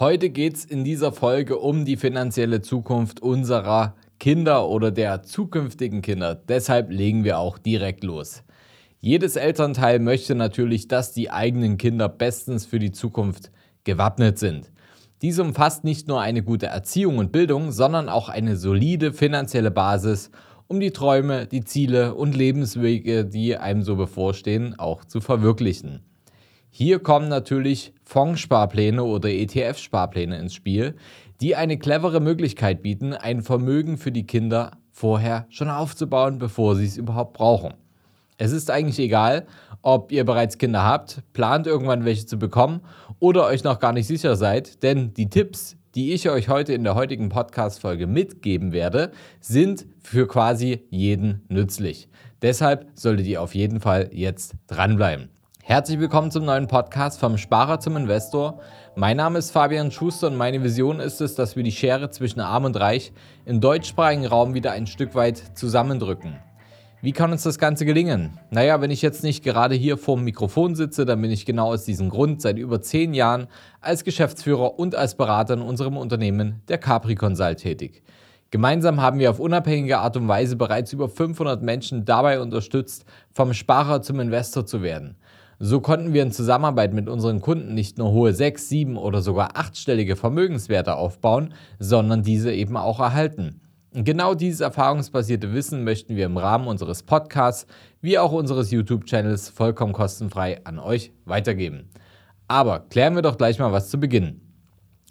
Heute geht es in dieser Folge um die finanzielle Zukunft unserer Kinder oder der zukünftigen Kinder. Deshalb legen wir auch direkt los. Jedes Elternteil möchte natürlich, dass die eigenen Kinder bestens für die Zukunft gewappnet sind. Dies umfasst nicht nur eine gute Erziehung und Bildung, sondern auch eine solide finanzielle Basis, um die Träume, die Ziele und Lebenswege, die einem so bevorstehen, auch zu verwirklichen. Hier kommen natürlich Fondssparpläne oder ETF-Sparpläne ins Spiel, die eine clevere Möglichkeit bieten, ein Vermögen für die Kinder vorher schon aufzubauen, bevor sie es überhaupt brauchen. Es ist eigentlich egal, ob ihr bereits Kinder habt, plant irgendwann welche zu bekommen oder euch noch gar nicht sicher seid, denn die Tipps, die ich euch heute in der heutigen Podcast-Folge mitgeben werde, sind für quasi jeden nützlich. Deshalb solltet ihr auf jeden Fall jetzt dranbleiben. Herzlich willkommen zum neuen Podcast vom Sparer zum Investor. Mein Name ist Fabian Schuster und meine Vision ist es, dass wir die Schere zwischen Arm und Reich im deutschsprachigen Raum wieder ein Stück weit zusammendrücken. Wie kann uns das Ganze gelingen? Naja, wenn ich jetzt nicht gerade hier vor dem Mikrofon sitze, dann bin ich genau aus diesem Grund seit über zehn Jahren als Geschäftsführer und als Berater in unserem Unternehmen, der Capri Consult, tätig. Gemeinsam haben wir auf unabhängige Art und Weise bereits über 500 Menschen dabei unterstützt, vom Sparer zum Investor zu werden. So konnten wir in Zusammenarbeit mit unseren Kunden nicht nur hohe sechs, sieben oder sogar achtstellige Vermögenswerte aufbauen, sondern diese eben auch erhalten. Genau dieses erfahrungsbasierte Wissen möchten wir im Rahmen unseres Podcasts wie auch unseres YouTube-Channels vollkommen kostenfrei an euch weitergeben. Aber klären wir doch gleich mal was zu Beginn.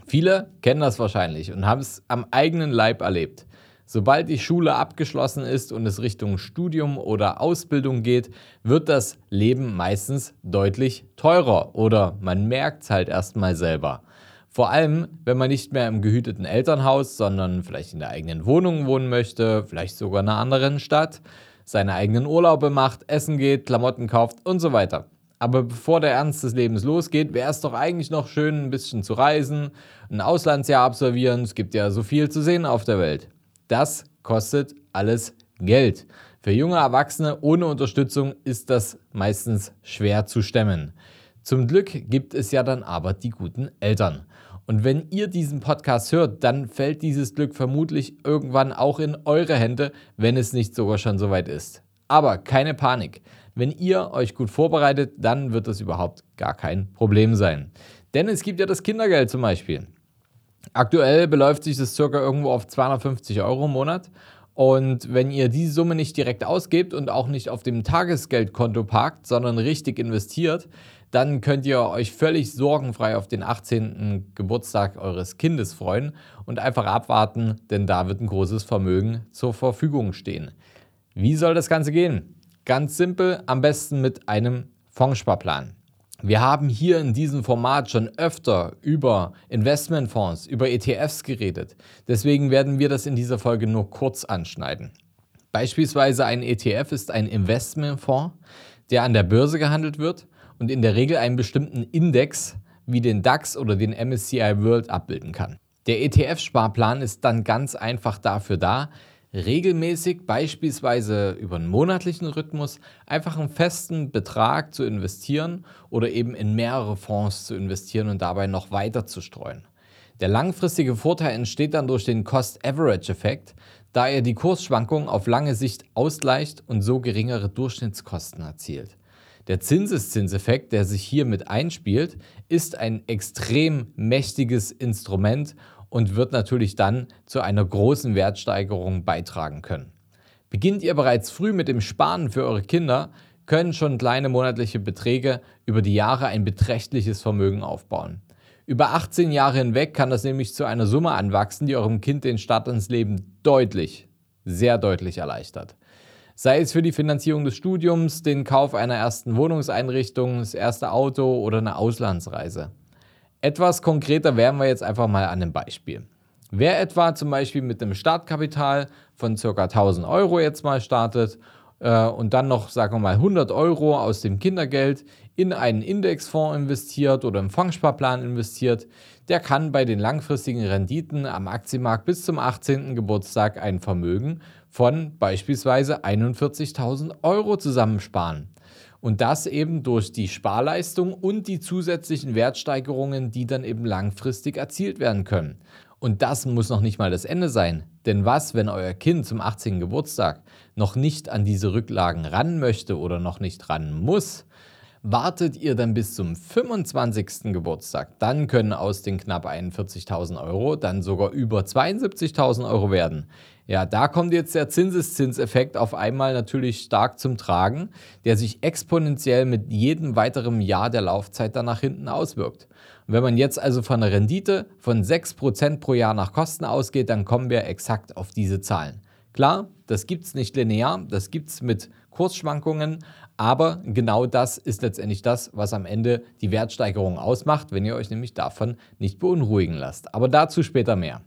Viele kennen das wahrscheinlich und haben es am eigenen Leib erlebt. Sobald die Schule abgeschlossen ist und es Richtung Studium oder Ausbildung geht, wird das Leben meistens deutlich teurer oder man merkt es halt erstmal selber. Vor allem, wenn man nicht mehr im gehüteten Elternhaus, sondern vielleicht in der eigenen Wohnung wohnen möchte, vielleicht sogar in einer anderen Stadt, seine eigenen Urlaube macht, essen geht, Klamotten kauft und so weiter. Aber bevor der Ernst des Lebens losgeht, wäre es doch eigentlich noch schön, ein bisschen zu reisen, ein Auslandsjahr absolvieren. Es gibt ja so viel zu sehen auf der Welt. Das kostet alles Geld. Für junge Erwachsene ohne Unterstützung ist das meistens schwer zu stemmen. Zum Glück gibt es ja dann aber die guten Eltern. Und wenn ihr diesen Podcast hört, dann fällt dieses Glück vermutlich irgendwann auch in eure Hände, wenn es nicht sogar schon soweit ist. Aber keine Panik. Wenn ihr euch gut vorbereitet, dann wird das überhaupt gar kein Problem sein. Denn es gibt ja das Kindergeld zum Beispiel. Aktuell beläuft sich das circa irgendwo auf 250 Euro im Monat. Und wenn ihr diese Summe nicht direkt ausgebt und auch nicht auf dem Tagesgeldkonto parkt, sondern richtig investiert, dann könnt ihr euch völlig sorgenfrei auf den 18. Geburtstag eures Kindes freuen und einfach abwarten, denn da wird ein großes Vermögen zur Verfügung stehen. Wie soll das Ganze gehen? Ganz simpel, am besten mit einem Fondssparplan. Wir haben hier in diesem Format schon öfter über Investmentfonds, über ETFs geredet. Deswegen werden wir das in dieser Folge nur kurz anschneiden. Beispielsweise ein ETF ist ein Investmentfonds, der an der Börse gehandelt wird und in der Regel einen bestimmten Index wie den DAX oder den MSCI World abbilden kann. Der ETF-Sparplan ist dann ganz einfach dafür da, regelmäßig, beispielsweise über einen monatlichen Rhythmus, einfach einen festen Betrag zu investieren oder eben in mehrere Fonds zu investieren und dabei noch weiter zu streuen. Der langfristige Vorteil entsteht dann durch den Cost-Average-Effekt, da er die Kursschwankungen auf lange Sicht ausgleicht und so geringere Durchschnittskosten erzielt. Der Zinseszinseffekt, der sich hier mit einspielt, ist ein extrem mächtiges Instrument und wird natürlich dann zu einer großen Wertsteigerung beitragen können. Beginnt ihr bereits früh mit dem Sparen für eure Kinder, können schon kleine monatliche Beträge über die Jahre ein beträchtliches Vermögen aufbauen. Über 18 Jahre hinweg kann das nämlich zu einer Summe anwachsen, die eurem Kind den Start ins Leben deutlich, sehr deutlich erleichtert. Sei es für die Finanzierung des Studiums, den Kauf einer ersten Wohnungseinrichtung, das erste Auto oder eine Auslandsreise. Etwas konkreter werden wir jetzt einfach mal an einem Beispiel. Wer etwa zum Beispiel mit einem Startkapital von ca. 1000 Euro jetzt mal startet äh, und dann noch, sagen wir mal, 100 Euro aus dem Kindergeld in einen Indexfonds investiert oder im Fondssparplan investiert, der kann bei den langfristigen Renditen am Aktienmarkt bis zum 18. Geburtstag ein Vermögen von beispielsweise 41.000 Euro zusammensparen. Und das eben durch die Sparleistung und die zusätzlichen Wertsteigerungen, die dann eben langfristig erzielt werden können. Und das muss noch nicht mal das Ende sein. Denn was, wenn euer Kind zum 18. Geburtstag noch nicht an diese Rücklagen ran möchte oder noch nicht ran muss? Wartet ihr dann bis zum 25. Geburtstag, dann können aus den knapp 41.000 Euro dann sogar über 72.000 Euro werden. Ja, da kommt jetzt der Zinseszinseffekt auf einmal natürlich stark zum Tragen, der sich exponentiell mit jedem weiteren Jahr der Laufzeit dann nach hinten auswirkt. Und wenn man jetzt also von einer Rendite von 6% pro Jahr nach Kosten ausgeht, dann kommen wir exakt auf diese Zahlen. Klar, das gibt es nicht linear, das gibt es mit Kursschwankungen, aber genau das ist letztendlich das, was am Ende die Wertsteigerung ausmacht, wenn ihr euch nämlich davon nicht beunruhigen lasst. Aber dazu später mehr.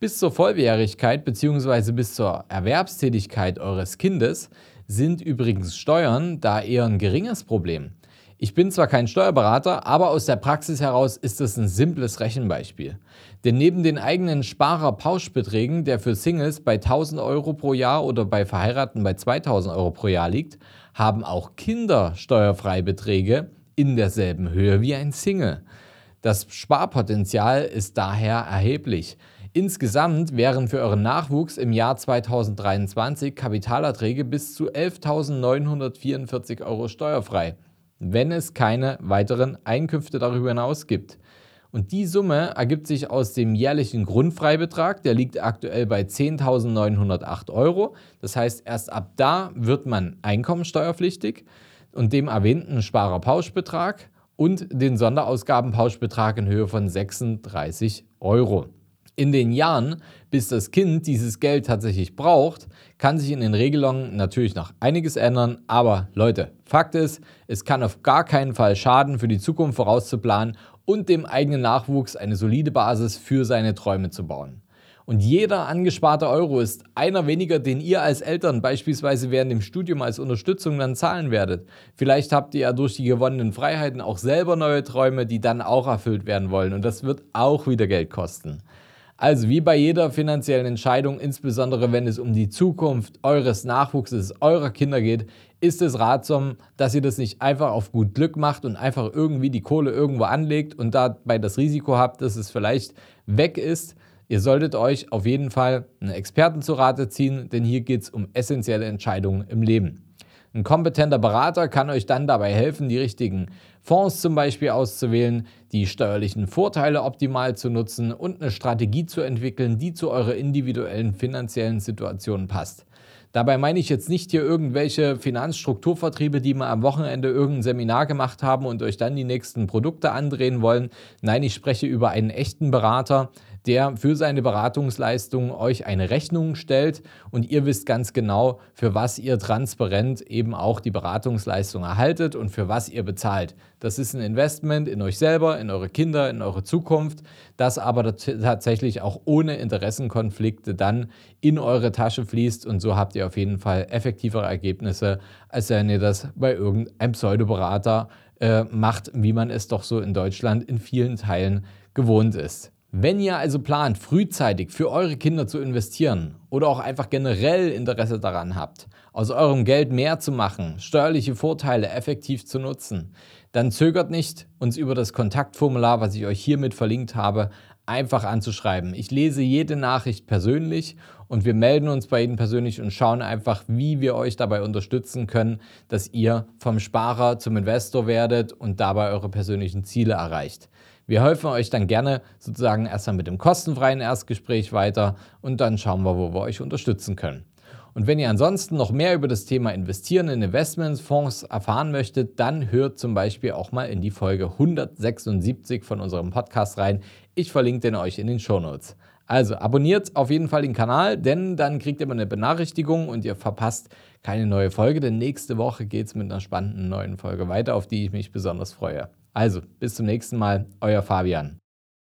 Bis zur Volljährigkeit bzw. bis zur Erwerbstätigkeit eures Kindes sind übrigens Steuern da eher ein geringes Problem. Ich bin zwar kein Steuerberater, aber aus der Praxis heraus ist es ein simples Rechenbeispiel. Denn neben den eigenen Sparer-Pauschbeträgen, der für Singles bei 1000 Euro pro Jahr oder bei Verheirateten bei 2000 Euro pro Jahr liegt, haben auch Kinder Steuerfreibeträge in derselben Höhe wie ein Single. Das Sparpotenzial ist daher erheblich. Insgesamt wären für euren Nachwuchs im Jahr 2023 Kapitalerträge bis zu 11.944 Euro steuerfrei, wenn es keine weiteren Einkünfte darüber hinaus gibt. Und die Summe ergibt sich aus dem jährlichen Grundfreibetrag, der liegt aktuell bei 10.908 Euro. Das heißt, erst ab da wird man einkommensteuerpflichtig und dem erwähnten Sparerpauschbetrag und den Sonderausgabenpauschbetrag in Höhe von 36 Euro. In den Jahren, bis das Kind dieses Geld tatsächlich braucht, kann sich in den Regelungen natürlich noch einiges ändern. Aber Leute, Fakt ist, es kann auf gar keinen Fall schaden, für die Zukunft vorauszuplanen und dem eigenen Nachwuchs eine solide Basis für seine Träume zu bauen. Und jeder angesparte Euro ist einer weniger, den ihr als Eltern beispielsweise während dem Studium als Unterstützung dann zahlen werdet. Vielleicht habt ihr ja durch die gewonnenen Freiheiten auch selber neue Träume, die dann auch erfüllt werden wollen. Und das wird auch wieder Geld kosten. Also wie bei jeder finanziellen Entscheidung, insbesondere wenn es um die Zukunft eures Nachwuchses, eurer Kinder geht, ist es ratsam, dass ihr das nicht einfach auf gut Glück macht und einfach irgendwie die Kohle irgendwo anlegt und dabei das Risiko habt, dass es vielleicht weg ist. Ihr solltet euch auf jeden Fall einen Experten zu Rate ziehen, denn hier geht es um essentielle Entscheidungen im Leben. Ein kompetenter Berater kann euch dann dabei helfen, die richtigen Fonds zum Beispiel auszuwählen, die steuerlichen Vorteile optimal zu nutzen und eine Strategie zu entwickeln, die zu eurer individuellen finanziellen Situation passt. Dabei meine ich jetzt nicht hier irgendwelche Finanzstrukturvertriebe, die mal am Wochenende irgendein Seminar gemacht haben und euch dann die nächsten Produkte andrehen wollen. Nein, ich spreche über einen echten Berater, der für seine Beratungsleistung euch eine Rechnung stellt und ihr wisst ganz genau, für was ihr transparent eben auch die Beratungsleistung erhaltet und für was ihr bezahlt. Das ist ein Investment in euch selber, in eure Kinder, in eure Zukunft, das aber tatsächlich auch ohne Interessenkonflikte dann in eure Tasche fließt und so habt ihr auf jeden Fall effektivere Ergebnisse, als wenn ihr das bei irgendeinem Pseudoberater äh, macht, wie man es doch so in Deutschland in vielen Teilen gewohnt ist. Wenn ihr also plant, frühzeitig für eure Kinder zu investieren oder auch einfach generell Interesse daran habt, aus eurem Geld mehr zu machen, steuerliche Vorteile effektiv zu nutzen, dann zögert nicht, uns über das Kontaktformular, was ich euch hiermit verlinkt habe, einfach anzuschreiben. Ich lese jede Nachricht persönlich und wir melden uns bei Ihnen persönlich und schauen einfach, wie wir euch dabei unterstützen können, dass ihr vom Sparer zum Investor werdet und dabei eure persönlichen Ziele erreicht. Wir helfen euch dann gerne sozusagen erstmal mit dem kostenfreien Erstgespräch weiter und dann schauen wir, wo wir euch unterstützen können. Und wenn ihr ansonsten noch mehr über das Thema Investieren in Investmentsfonds erfahren möchtet, dann hört zum Beispiel auch mal in die Folge 176 von unserem Podcast rein. Ich verlinke den euch in den Show Notes. Also abonniert auf jeden Fall den Kanal, denn dann kriegt ihr immer eine Benachrichtigung und ihr verpasst keine neue Folge, denn nächste Woche geht es mit einer spannenden neuen Folge weiter, auf die ich mich besonders freue. Also, bis zum nächsten Mal, euer Fabian.